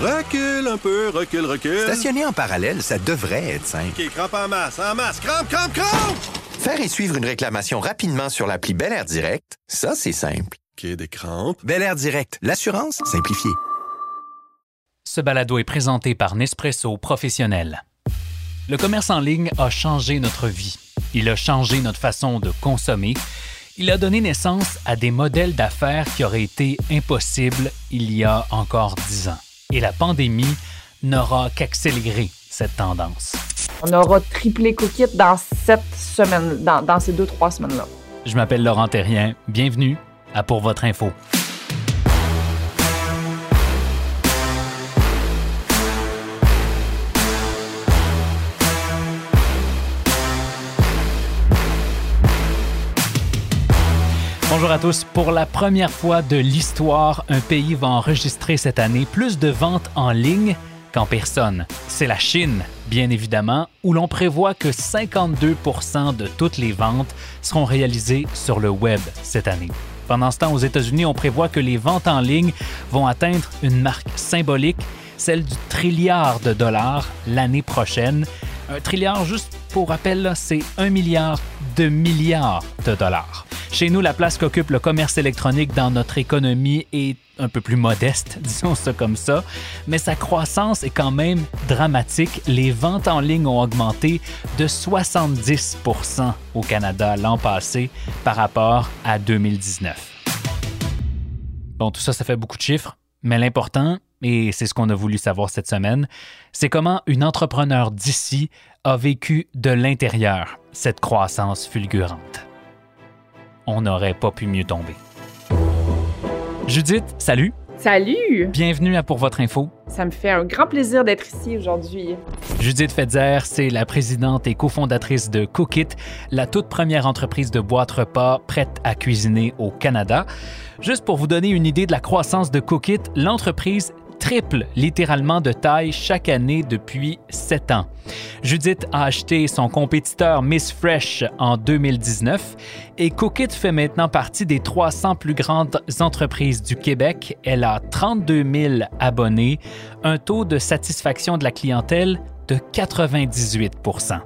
Recule un peu, recule, recule. Stationner en parallèle, ça devrait être simple. OK, crampe en masse, en masse, crampe, crampe, crampe! Faire et suivre une réclamation rapidement sur l'appli Bel Air Direct, ça, c'est simple. OK, des crampes. Bel Air Direct, l'assurance simplifiée. Ce balado est présenté par Nespresso Professionnel. Le commerce en ligne a changé notre vie. Il a changé notre façon de consommer. Il a donné naissance à des modèles d'affaires qui auraient été impossibles il y a encore dix ans. Et la pandémie n'aura qu'accéléré cette tendance. On aura triplé Cookit dans cette semaine, dans, dans ces deux, trois semaines-là. Je m'appelle Laurent Terrien. Bienvenue à Pour votre info. Bonjour à tous. Pour la première fois de l'histoire, un pays va enregistrer cette année plus de ventes en ligne qu'en personne. C'est la Chine, bien évidemment, où l'on prévoit que 52% de toutes les ventes seront réalisées sur le web cette année. Pendant ce temps, aux États-Unis, on prévoit que les ventes en ligne vont atteindre une marque symbolique, celle du trilliard de dollars l'année prochaine. Un trilliard, juste pour rappel, c'est un milliard de milliards de dollars. Chez nous, la place qu'occupe le commerce électronique dans notre économie est un peu plus modeste, disons ça comme ça, mais sa croissance est quand même dramatique. Les ventes en ligne ont augmenté de 70% au Canada l'an passé par rapport à 2019. Bon, tout ça, ça fait beaucoup de chiffres, mais l'important, et c'est ce qu'on a voulu savoir cette semaine, c'est comment une entrepreneur d'ici a vécu de l'intérieur cette croissance fulgurante. On n'aurait pas pu mieux tomber. Judith, salut. Salut! Bienvenue à Pour votre info. Ça me fait un grand plaisir d'être ici aujourd'hui. Judith Fetzer, c'est la présidente et cofondatrice de Cookit, la toute première entreprise de boîte repas prête à cuisiner au Canada. Juste pour vous donner une idée de la croissance de Cookit, l'entreprise triple littéralement de taille chaque année depuis sept ans. Judith a acheté son compétiteur Miss Fresh en 2019 et Cookit fait maintenant partie des 300 plus grandes entreprises du Québec. Elle a 32 000 abonnés, un taux de satisfaction de la clientèle de 98%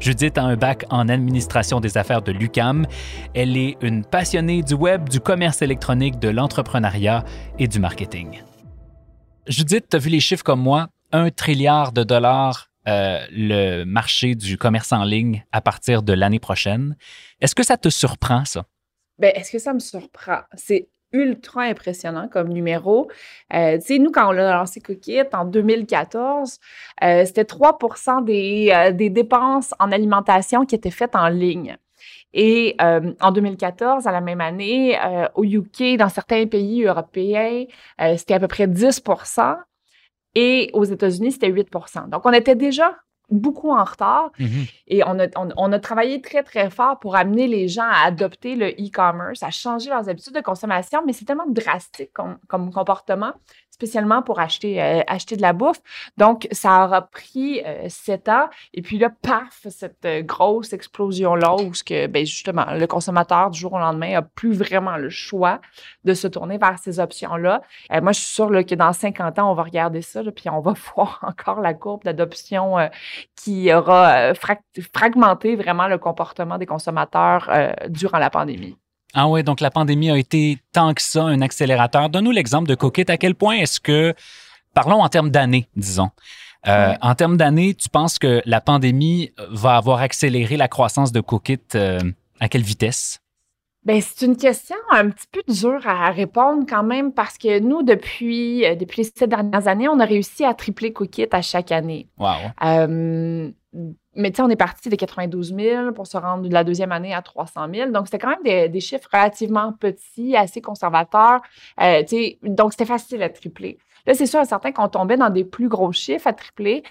Judith a un bac en administration des affaires de l'UCAM. Elle est une passionnée du web, du commerce électronique, de l'entrepreneuriat et du marketing. Judith, tu as vu les chiffres comme moi? Un trilliard de dollars euh, le marché du commerce en ligne à partir de l'année prochaine. Est-ce que ça te surprend, ça? Ben, est-ce que ça me surprend? C'est ultra impressionnant comme numéro. Euh, tu sais, nous, quand on a lancé Cookit en 2014, euh, c'était 3 des, euh, des dépenses en alimentation qui étaient faites en ligne. Et euh, en 2014, à la même année, euh, au UK, dans certains pays européens, euh, c'était à peu près 10% et aux États-Unis, c'était 8% Donc, on était déjà beaucoup en retard et on a, on, on a travaillé très, très fort pour amener les gens à adopter le e-commerce, à changer leurs habitudes de consommation, mais c'est tellement drastique comme, comme comportement spécialement pour acheter, euh, acheter de la bouffe. Donc, ça aura pris euh, sept ans. Et puis là, paf, cette euh, grosse explosion-là où ce que, ben, justement, le consommateur du jour au lendemain n'a plus vraiment le choix de se tourner vers ces options-là. moi, je suis sûre là, que dans 50 ans, on va regarder ça, là, puis on va voir encore la courbe d'adoption qui aura fragmenté vraiment le comportement des consommateurs durant la pandémie. Ah oui, donc la pandémie a été tant que ça un accélérateur. Donne-nous l'exemple de Cookit. À quel point est-ce que, parlons en termes d'années, disons. Euh, En termes d'années, tu penses que la pandémie va avoir accéléré la croissance de euh, à quelle vitesse? Ben, c'est une question un petit peu dure à répondre quand même parce que nous, depuis, euh, depuis les sept dernières années, on a réussi à tripler Cookit à chaque année. Wow. Euh, mais tu sais, on est parti de 92 000 pour se rendre de la deuxième année à 300 000. Donc, c'était quand même des, des, chiffres relativement petits, assez conservateurs. Euh, tu sais, donc, c'était facile à tripler. Là, c'est sûr et certain qu'on tombait dans des plus gros chiffres à tripler.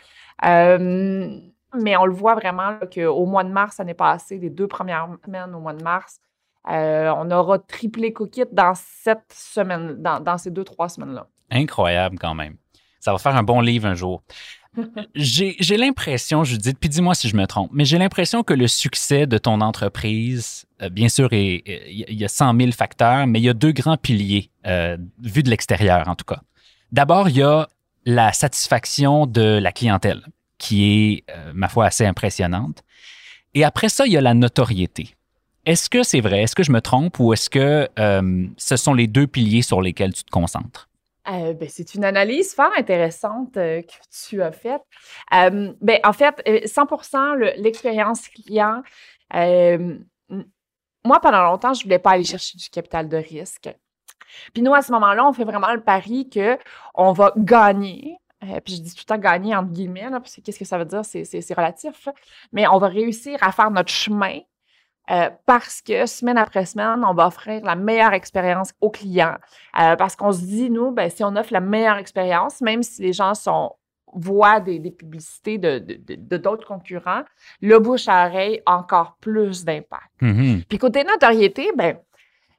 Euh, mais on le voit vraiment qu'au mois de mars, ça n'est passé, les deux premières semaines au mois de mars, euh, on aura triplé Cookit dans cette semaine, dans, dans ces deux, trois semaines-là. Incroyable quand même. Ça va faire un bon livre un jour. j'ai l'impression, Judith, puis dis-moi si je me trompe, mais j'ai l'impression que le succès de ton entreprise, euh, bien sûr, il y a 100 000 facteurs, mais il y a deux grands piliers, euh, vus de l'extérieur en tout cas. D'abord, il y a la satisfaction de la clientèle, qui est, euh, ma foi, assez impressionnante. Et après ça, il y a la notoriété. Est-ce que c'est vrai? Est-ce que je me trompe ou est-ce que euh, ce sont les deux piliers sur lesquels tu te concentres? Euh, ben, c'est une analyse fort intéressante euh, que tu as faite. Ben, en fait, 100 le- l'expérience client. moi, pendant longtemps, je ne voulais pas aller chercher du capital de risque. Puis nous, à ce moment-là, on fait vraiment le pari qu'on va gagner. Puis je dis tout le temps gagner entre guillemets, parce que qu'est-ce que ça veut dire? C'est, relatif. Mais on va réussir à faire notre chemin euh, parce que semaine après semaine, on va offrir la meilleure expérience aux clients. Euh, parce qu'on se dit, nous, ben, si on offre la meilleure expérience, même si les gens sont voient des, des publicités de, d'autres concurrents, le bouche à oreille a encore plus d'impact. Mhm. Puis côté notoriété, ben,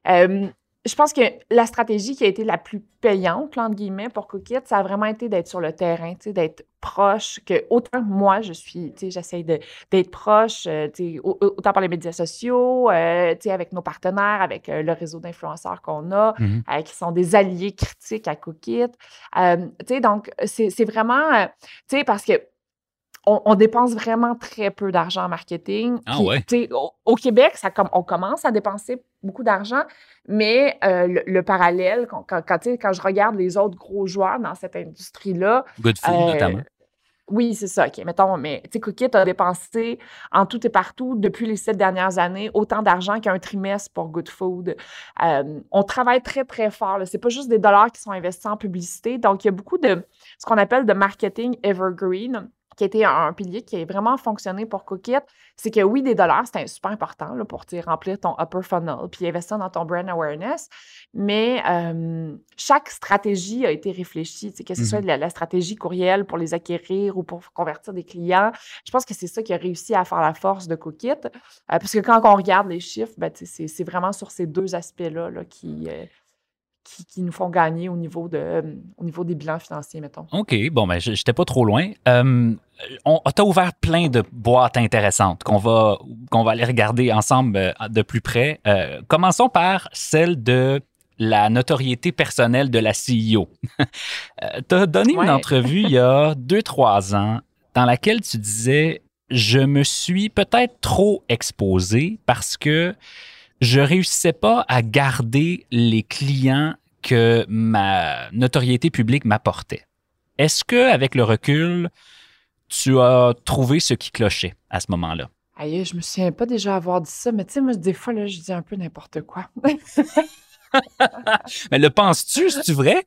euh, je pense que la stratégie qui a été la plus payante, entre guillemets, pour Cookit, ça a vraiment été d'être sur le terrain, d'être proche, que autant que moi, je suis, de- d'être proche, euh, autant par les médias sociaux, euh, avec nos partenaires, avec euh, le réseau d'influenceurs qu'on a, euh, qui sont des alliés critiques à Cookit. Donc, c'est vraiment, parce que on, on dépense vraiment très peu d'argent en marketing. Ah ouais? Au, au Québec, ça, com- on commence à dépenser beaucoup d'argent, mais euh, le, le parallèle, quand, quand, quand, je regarde les autres gros joueurs dans cette industrie-là, Good food, euh, notamment. oui, c'est ça. OK, mettons, mais tu sais, Cookit a dépensé en tout et partout depuis les sept dernières années autant d'argent qu'un trimestre pour Good Food. Euh, on travaille très, très fort. Ce n'est pas juste des dollars qui sont investis en publicité. Donc, il y a beaucoup de ce qu'on appelle de marketing evergreen qui a été un, un pilier qui a vraiment fonctionné pour Cookit, c'est que oui, des dollars, c'est un- super important là, pour remplir ton upper funnel, puis investir dans ton brand awareness. Mais euh, chaque stratégie a été réfléchie, que ce soit Mhm. la, la stratégie courriel pour les acquérir ou pour convertir des clients. Je pense que c'est ça qui a réussi à faire la force de Cookit. Euh, parce que quand on regarde les chiffres, ben, c'est vraiment sur ces deux aspects-là là, qui, euh, qui, qui nous font gagner au niveau, de, euh, au niveau des bilans financiers, mettons. OK, bon, ben, j'étais pas trop loin. Euh, on t'as ouvert plein de boîtes intéressantes qu'on va, qu'on va aller regarder ensemble euh, de plus près. Euh, commençons par celle de la notoriété personnelle de la CEO. tu as donné une entrevue il y a deux, trois ans dans laquelle tu disais Je me suis peut-être trop exposé parce que je réussissais pas à garder les clients que ma notoriété publique m'apportait. Est-ce que, avec le recul, tu as trouvé ce qui clochait à ce moment-là? Aïe, je me souviens pas déjà avoir dit ça, mais tu sais, moi, des fois, là, je dis un peu n'importe quoi. Mais le penses-tu? C'est-tu vrai?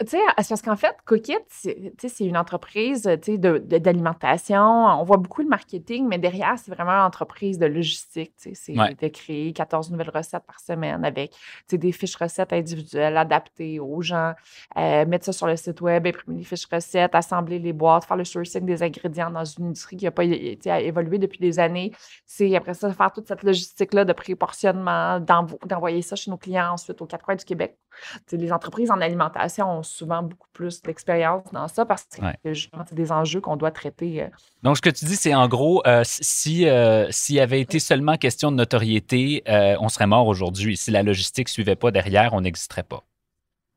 Tu sais, c'est parce qu'en fait, Cookit, c'est une entreprise d'alimentation. On voit beaucoup le marketing, mais derrière, c'est vraiment une entreprise de logistique. C'est Ouais. de créer 14 nouvelles recettes par semaine avec des fiches recettes individuelles adaptées aux gens, euh, mettre ça sur le site web, imprimer les fiches recettes, assembler les boîtes, faire le sourcing des ingrédients dans une industrie qui n'a pas évolué depuis des années. C'est après ça, faire toute cette logistique-là de préportionnement, d'envo- d'envoyer ça chez nos clients ensuite aux quatre coins du Québec. Les entreprises en alimentation ont souvent beaucoup plus d'expérience dans ça parce que Ouais. c'est des enjeux qu'on doit traiter. euh. Donc, ce que tu dis, c'est en gros, euh, si euh, s'il avait été seulement question de notoriété, euh, on serait mort aujourd'hui. Si la logistique ne suivait pas derrière, on n'existerait pas.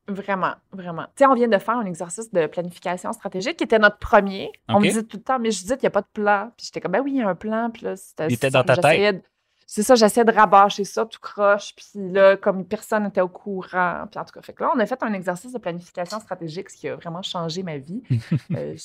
Vraiment, vraiment. Tu sais, on vient de faire un exercice de planification stratégique qui était notre premier. On me disait tout le temps, mais je disais qu'il n'y a pas de plan. Puis j'étais comme, ben oui, il y a un plan. Puis là, c'était Il était dans ta de- C'est ça, j'essayais de rabâcher ça tout croche. Puis là, comme personne n'était au courant. Puis en tout cas, fait que là, on a fait un exercice de planification stratégique, ce qui a vraiment changé ma vie. Euh,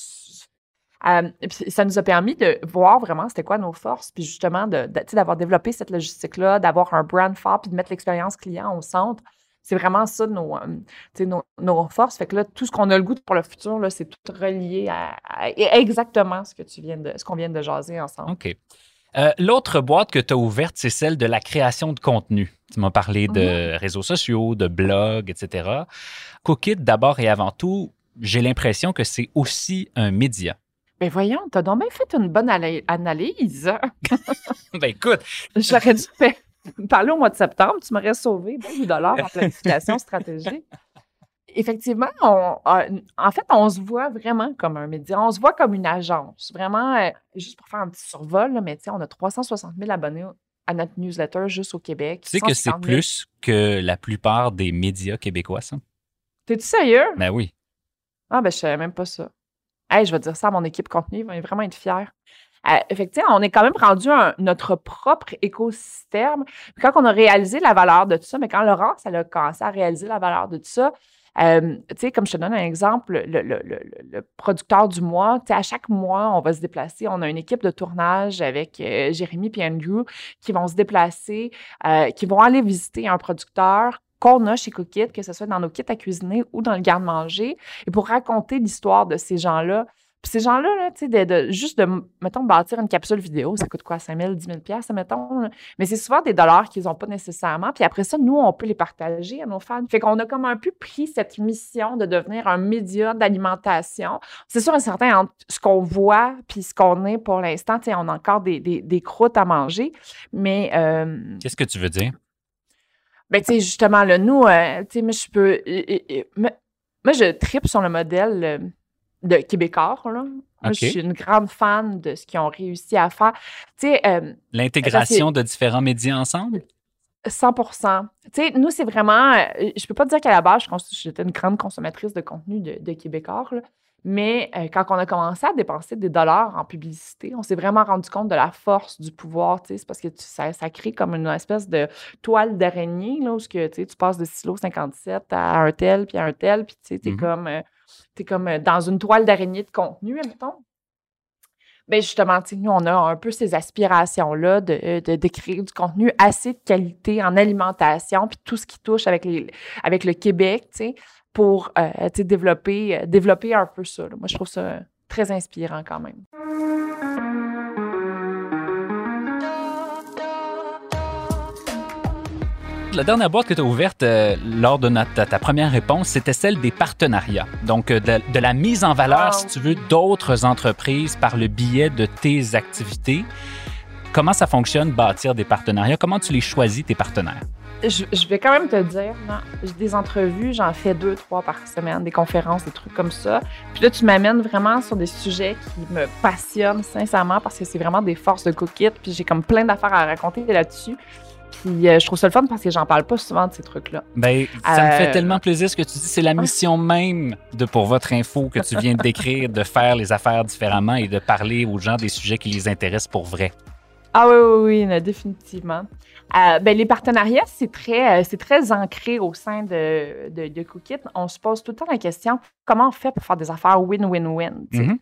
euh, puis ça nous a permis de voir vraiment c'était quoi nos forces, puis justement de, d'avoir développé cette logistique-là, d'avoir un brand fort, puis de mettre l'expérience client au centre. C'est vraiment ça nos, euh, nos, nos forces. Fait que là, tout ce qu'on a le goût pour le futur, là, c'est tout relié à, à- exactement ce que tu viens de, ce qu'on vient de jaser ensemble. OK. Euh, L'autre boîte que tu as ouverte, c'est celle de la création de contenu. Tu m'as parlé de réseaux sociaux, de blogs, etc. Cookit, d'abord et avant tout, j'ai l'impression que c'est aussi un média. Mais voyons, t'as donc bien fait une bonne analyse. ben écoute, J'aurais dû parler au mois de septembre, tu m'aurais sauvé 20 dollars en planification stratégique. Effectivement, on- euh, en fait, on se voit vraiment comme un média. On se voit comme une agence. Vraiment, euh, juste pour faire un petit survol, là, mais on a 360 000 abonnés à notre newsletter juste au Québec. tu sais que c'est 150 000. plus que la plupart des médias québécois, ça? T'es-tu sérieux? Ben oui. Ah, ben, je savais même pas ça. Hey, je vais dire ça à mon équipe contenu, ils vont vraiment être fiers. Euh, effectivement, on est quand même rendu notre propre écosystème. Quand on a réalisé la valeur de tout ça, mais quand Laurence, elle a commencé à réaliser la valeur de tout ça, euh, tu sais, comme je te donne un exemple, le, producteur du mois, tu sais, à chaque mois, on va se déplacer. On a une équipe de tournage avec euh, Jérémy et Andrew qui vont se déplacer, euh, qui vont aller visiter un producteur qu'on a chez Cookit, que ce soit dans nos kits à cuisiner ou dans le garde-manger, et pour raconter l'histoire de ces gens-là ces gens-là, là, de, de, juste de, mettons, bâtir une capsule vidéo, ça coûte quoi, 5 000, 10 000 mettons. Mais c'est souvent des dollars qu'ils n'ont pas nécessairement. Puis après ça, nous, on peut les partager à nos fans. Fait qu'on a comme un peu pris cette mission de devenir un média d'alimentation. C'est sûr, un certain entre ce qu'on voit puis ce qu'on est pour l'instant, on a encore des, des, des, croûtes à manger. Mais. Euh, Qu'est-ce que tu veux dire? Ben, tu sais, justement, là, nous, euh, tu sais, moi, je peux. moi, je tripe sur le modèle de Québécois. Là. Moi, je suis une grande fan de ce qu'ils ont réussi à faire. Euh, L'intégration de différents médias ensemble? 100 Tu sais, nous, c'est vraiment. Euh, je peux pas dire qu'à la base, j'étais une grande consommatrice de contenu de, Québécois, mais euh, quand on a commencé à dépenser des dollars en publicité, on s'est vraiment rendu compte de la force du pouvoir. C'est parce que ça, ça, crée comme une espèce de toile d'araignée, là, où que, tu passes de silo 57 à un tel, puis à un tel, puis tu sais, es mm-hmm. comme tu es comme euh, dans une toile d'araignée de contenu, mettons. Bien, justement, nous, on a un peu ces aspirations-là de, de, créer du contenu assez de qualité en alimentation, puis tout ce qui touche avec, les, avec le Québec, pour euh, développer, euh, développer un peu ça. Moi, je trouve ça très inspirant quand même. La dernière boîte que tu as ouverte euh, lors de ta, première réponse, c'était celle des partenariats. Donc, euh, de, la mise en valeur, si tu veux, d'autres entreprises par le biais de tes activités. Comment ça fonctionne, bâtir des partenariats? Comment tu les choisis, tes partenaires? Je, vais quand même te dire, j'ai des entrevues, j'en fais deux, trois par semaine, des conférences, des trucs comme ça. Puis là, tu m'amènes vraiment sur des sujets qui me passionnent sincèrement parce que c'est vraiment des forces de cookit. Puis j'ai comme plein d'affaires à raconter là-dessus. Puis euh, je trouve ça le fun parce que j'en parle pas souvent de ces trucs-là. Ben, ça me fait euh, tellement plaisir ce que tu dis. C'est la mission même de Pour Votre Info que tu viens de décrire, de faire les affaires différemment et de parler aux gens des sujets qui les intéressent pour vrai. Ah oui, oui, oui, définitivement. Euh, ben, les partenariats, c'est très, c'est très ancré au sein de, de, de Cookit. On se pose tout le temps la question comment on fait pour faire des affaires win-win-win? Tu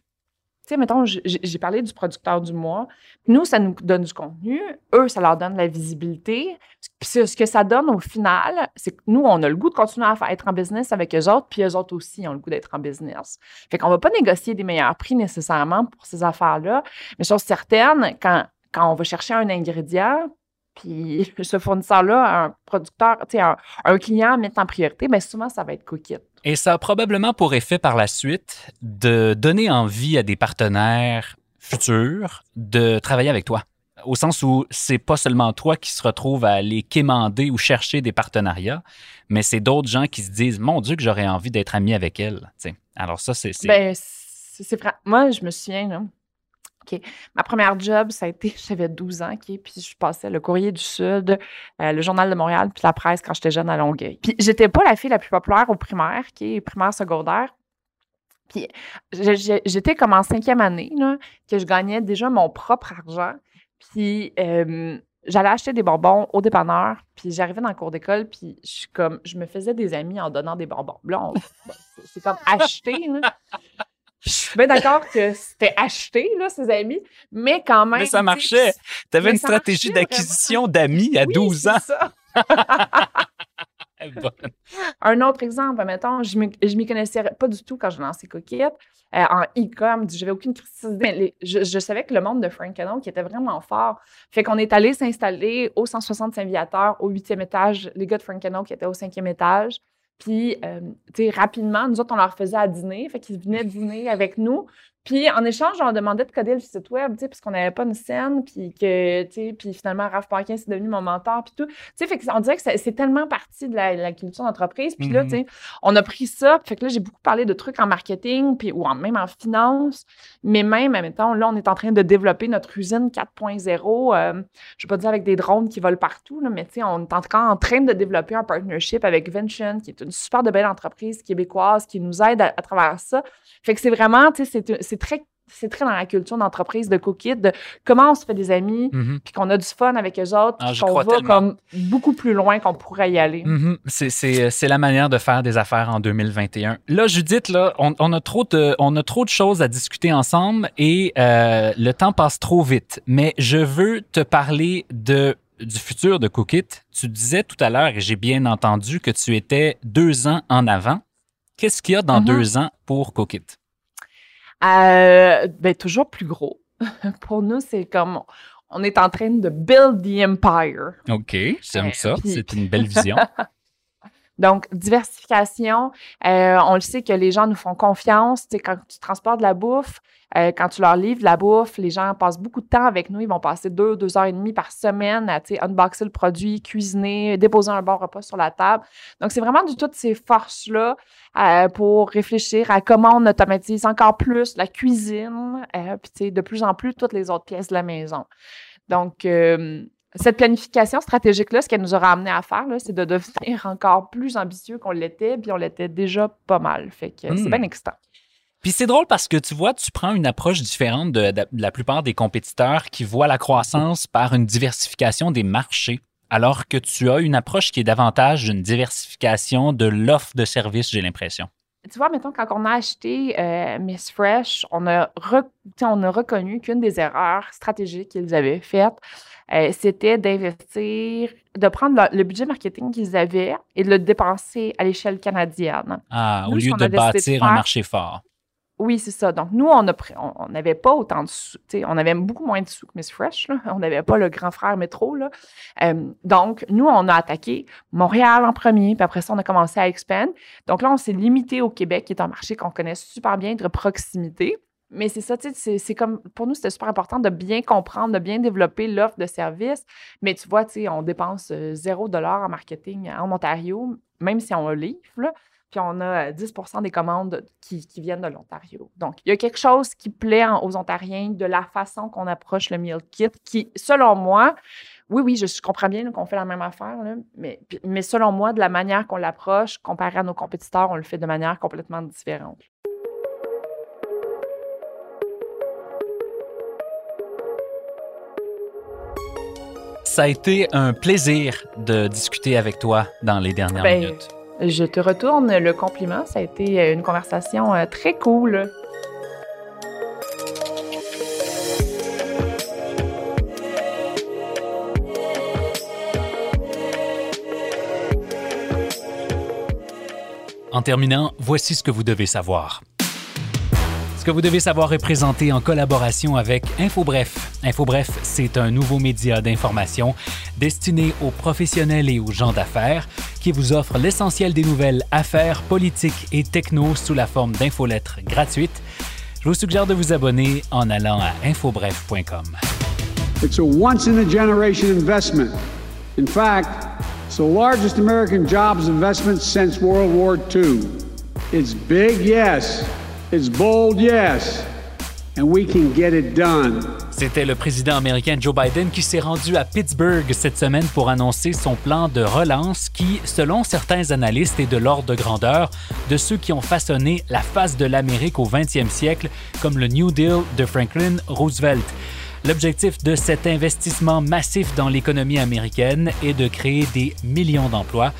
sais, mettons, j'ai parlé du producteur du mois. Nous, ça nous donne du contenu. Eux, ça leur donne de la visibilité. Puis ce que ça donne au final, c'est que nous, on a le goût de continuer à être en business avec eux autres, puis eux autres aussi ont le goût d'être en business. Fait qu'on va pas négocier des meilleurs prix nécessairement pour ces affaires-là. Mais chose certaine, quand, quand on va chercher un ingrédient, puis ce fournisseur-là, un producteur, sais, un, client met en priorité, bien souvent, ça va être Cookit. Et ça a probablement pour effet par la suite de donner envie à des partenaires futurs de travailler avec toi. Au sens où c'est pas seulement toi qui se retrouve à aller quémander ou chercher des partenariats, mais c'est d'autres gens qui se disent Mon Dieu, que j'aurais envie d'être ami avec elle. Alors, ça, c'est. Ben, c'est Moi, je me souviens, là, Ma première job, ça a été, j'avais 12 ans, puis je passais le Courrier du Sud, euh, le Journal de Montréal, puis la presse quand j'étais jeune à Longueuil. Puis j'étais pas la fille la plus populaire au primaire, qui est primaire secondaire. Puis j'étais comme en cinquième année, que je gagnais déjà mon propre argent. Puis j'allais acheter des bonbons au dépanneur, puis j'arrivais dans le cours d'école, puis je, comme, je me faisais des amis en donnant des bonbons. Là, c'est comme acheter, là. Je suis bien d'accord que c'était acheté, là, ses amis, mais quand même. Mais ça marchait. Tu avais une stratégie d'acquisition d'amis à 12 ans. Ça. Un autre exemple, mettons, je ne m'y connaissais pas du tout quand j'ai lancé Coquette. Euh, en e-com, j'avais aucune critique. Mais je, savais que le monde de Frank Cannon qui était vraiment fort. Fait qu'on est allé s'installer au 165 Viateur, au huitième étage, les gars de Frank Cannon qui étaient au cinquième étage. Puis, euh, tu sais, rapidement, nous autres, on leur faisait à dîner. Fait qu'ils venaient dîner avec nous. Puis en échange, on demandait de coder le site web, tu sais, parce qu'on n'avait pas une scène, puis que, tu sais, puis finalement, Raph Parkin, c'est devenu mon mentor, puis tout. Tu sais, fait que on dirait que c'est tellement partie de la, culture d'entreprise. Puis là, Mhm. tu sais, on a pris ça, fait que là, j'ai beaucoup parlé de trucs en marketing, puis ou en, même en finance, mais même, mettons, là, on est en train de développer notre usine 4.0. euh, je vais pas dire avec des drones qui volent partout, là, mais tu sais, on est encore en train de développer un partnership avec Vention, qui est une super de belle entreprise québécoise qui nous aide à, à travers ça. Fait que c'est vraiment, tu sais, c'est- c'est très, c'est très dans la culture d'entreprise de Cookit, de comment on se fait des amis, Mhm. puis qu'on a du fun avec eux autres, Ah, qu'on va tellement. comme beaucoup plus loin qu'on pourrait y aller. Mhm. C'est- la manière de faire des affaires en 2021. Là, Judith, là, on, on a trop de, on a trop de choses à discuter ensemble et euh, le temps passe trop vite. Mais je veux te parler de du futur de Cookit. Tu disais tout à l'heure, et j'ai bien entendu, que tu étais deux ans en avant. Qu'est-ce qu'il y a dans Mhm. deux ans pour Cookit? Euh, ben, toujours plus gros. Pour nous, c'est comme on est en train de build the empire. OK, j'aime ça. C'est une belle vision. Donc, diversification, euh, on le sait que les gens nous font confiance. Tu quand tu transportes de la bouffe, euh, quand tu leur livres de la bouffe, les gens passent beaucoup de temps avec nous. Ils vont passer deux, deux heures et demie par semaine à unboxer le produit, cuisiner, déposer un bon repas sur la table. Donc, c'est vraiment du toutes ces forces-là euh, pour réfléchir à comment on automatise encore plus la cuisine, puis de plus en plus toutes les autres pièces de la maison. Donc, cette planification stratégique-là, ce qu'elle nous aura amené à faire, c'est de devenir encore plus ambitieux qu'on l'était, puis on l'était déjà pas mal. Fait que Hmm. c'est bien excitant. Puis c'est drôle parce que tu vois, tu prends une approche différente de, de la plupart des compétiteurs qui voient la croissance par une diversification des marchés, alors que tu as une approche qui est davantage d'une diversification de l'offre de services, j'ai l'impression. Tu vois, mettons, quand on a acheté euh, Miss Fresh, on a, on a reconnu qu'une des erreurs stratégiques qu'ils avaient faites, euh, c'était d'investir, de prendre le, le budget marketing qu'ils avaient et de le dépenser à l'échelle canadienne. Ah, au Nous, lieu de bâtir un marché fort. Oui, c'est ça. Donc, nous, on n'avait pas autant de sous. On avait beaucoup moins de sous que Miss Fresh. On n'avait pas le grand frère métro. Euh, donc, nous, on a attaqué Montréal en premier, puis après ça, on a commencé à expand. Donc là, on s'est limité au Québec, qui est un marché qu'on connaît super bien de proximité. Mais c'est ça, c'est- comme, pour nous, c'était super important de bien comprendre, de bien développer l'offre de service. Mais tu vois, tu sais, on dépense euh, zéro dollar en marketing en Ontario, même si on livre. Puis on a euh, 10 des commandes qui, qui viennent de l'Ontario. Donc, il y a quelque chose qui plaît aux Ontariens de la façon qu'on approche le meal kit, qui, selon moi, oui, oui, je, je comprends bien qu'on fait la même affaire, là, mais, mais selon moi, de la manière qu'on l'approche, comparé à nos compétiteurs, on le fait de manière complètement différente. Ça a été un plaisir de discuter avec toi dans les dernières Ben, minutes. Je te retourne le compliment. Ça a été euh, une conversation euh, très cool. En terminant, voici ce que vous devez savoir. Ce que vous devez savoir est présenté en collaboration avec InfoBref. InfoBref, c'est un nouveau média d'information destiné aux professionnels et aux gens d'affaires qui vous offre l'essentiel des nouvelles affaires, politiques et techno sous la forme d'infolettres gratuites. Je vous suggère de vous abonner en allant à infobref.com. It's a once in a generation investment. In fact, it's the largest American jobs investment since World War II. It's big, yes. It's bold, yes. C'était le président américain Joe Biden qui s'est rendu à Pittsburgh cette semaine pour annoncer son plan de relance qui, selon certains analystes, est de l'ordre de grandeur de ceux qui ont façonné la face de l'Amérique au 20e siècle, comme le New Deal de Franklin Roosevelt. L'objectif de cet investissement massif dans l'économie américaine est de créer des millions d'emplois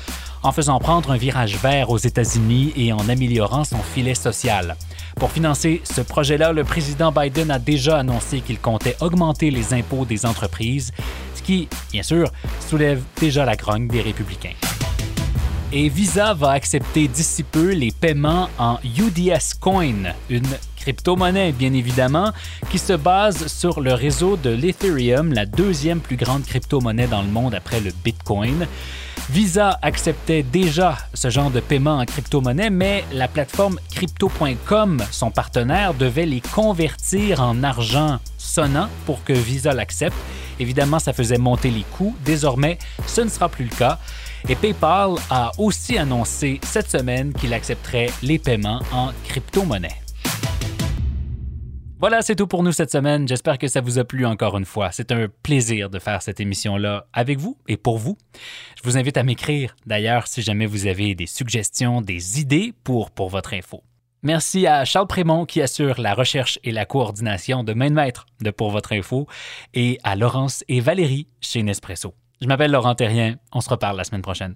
en faisant prendre un virage vert aux États-Unis et en améliorant son filet social. Pour financer ce projet-là, le président Biden a déjà annoncé qu'il comptait augmenter les impôts des entreprises, ce qui, bien sûr, soulève déjà la grogne des républicains. Et Visa va accepter d'ici peu les paiements en UDS Coin, une crypto-monnaie bien évidemment, qui se base sur le réseau de l'Ethereum, la deuxième plus grande crypto-monnaie dans le monde après le Bitcoin. Visa acceptait déjà ce genre de paiement en crypto-monnaie, mais la plateforme crypto.com, son partenaire, devait les convertir en argent sonnant pour que Visa l'accepte. Évidemment, ça faisait monter les coûts. Désormais, ce ne sera plus le cas. Et PayPal a aussi annoncé cette semaine qu'il accepterait les paiements en crypto-monnaie. Voilà, c'est tout pour nous cette semaine. J'espère que ça vous a plu encore une fois. C'est un plaisir de faire cette émission-là avec vous et pour vous. Je vous invite à m'écrire d'ailleurs si jamais vous avez des suggestions, des idées pour, pour votre info. Merci à Charles Prémont qui assure la recherche et la coordination de main de maître de Pour votre info et à Laurence et Valérie chez Nespresso. Je m'appelle Laurent Terrien. On se reparle la semaine prochaine.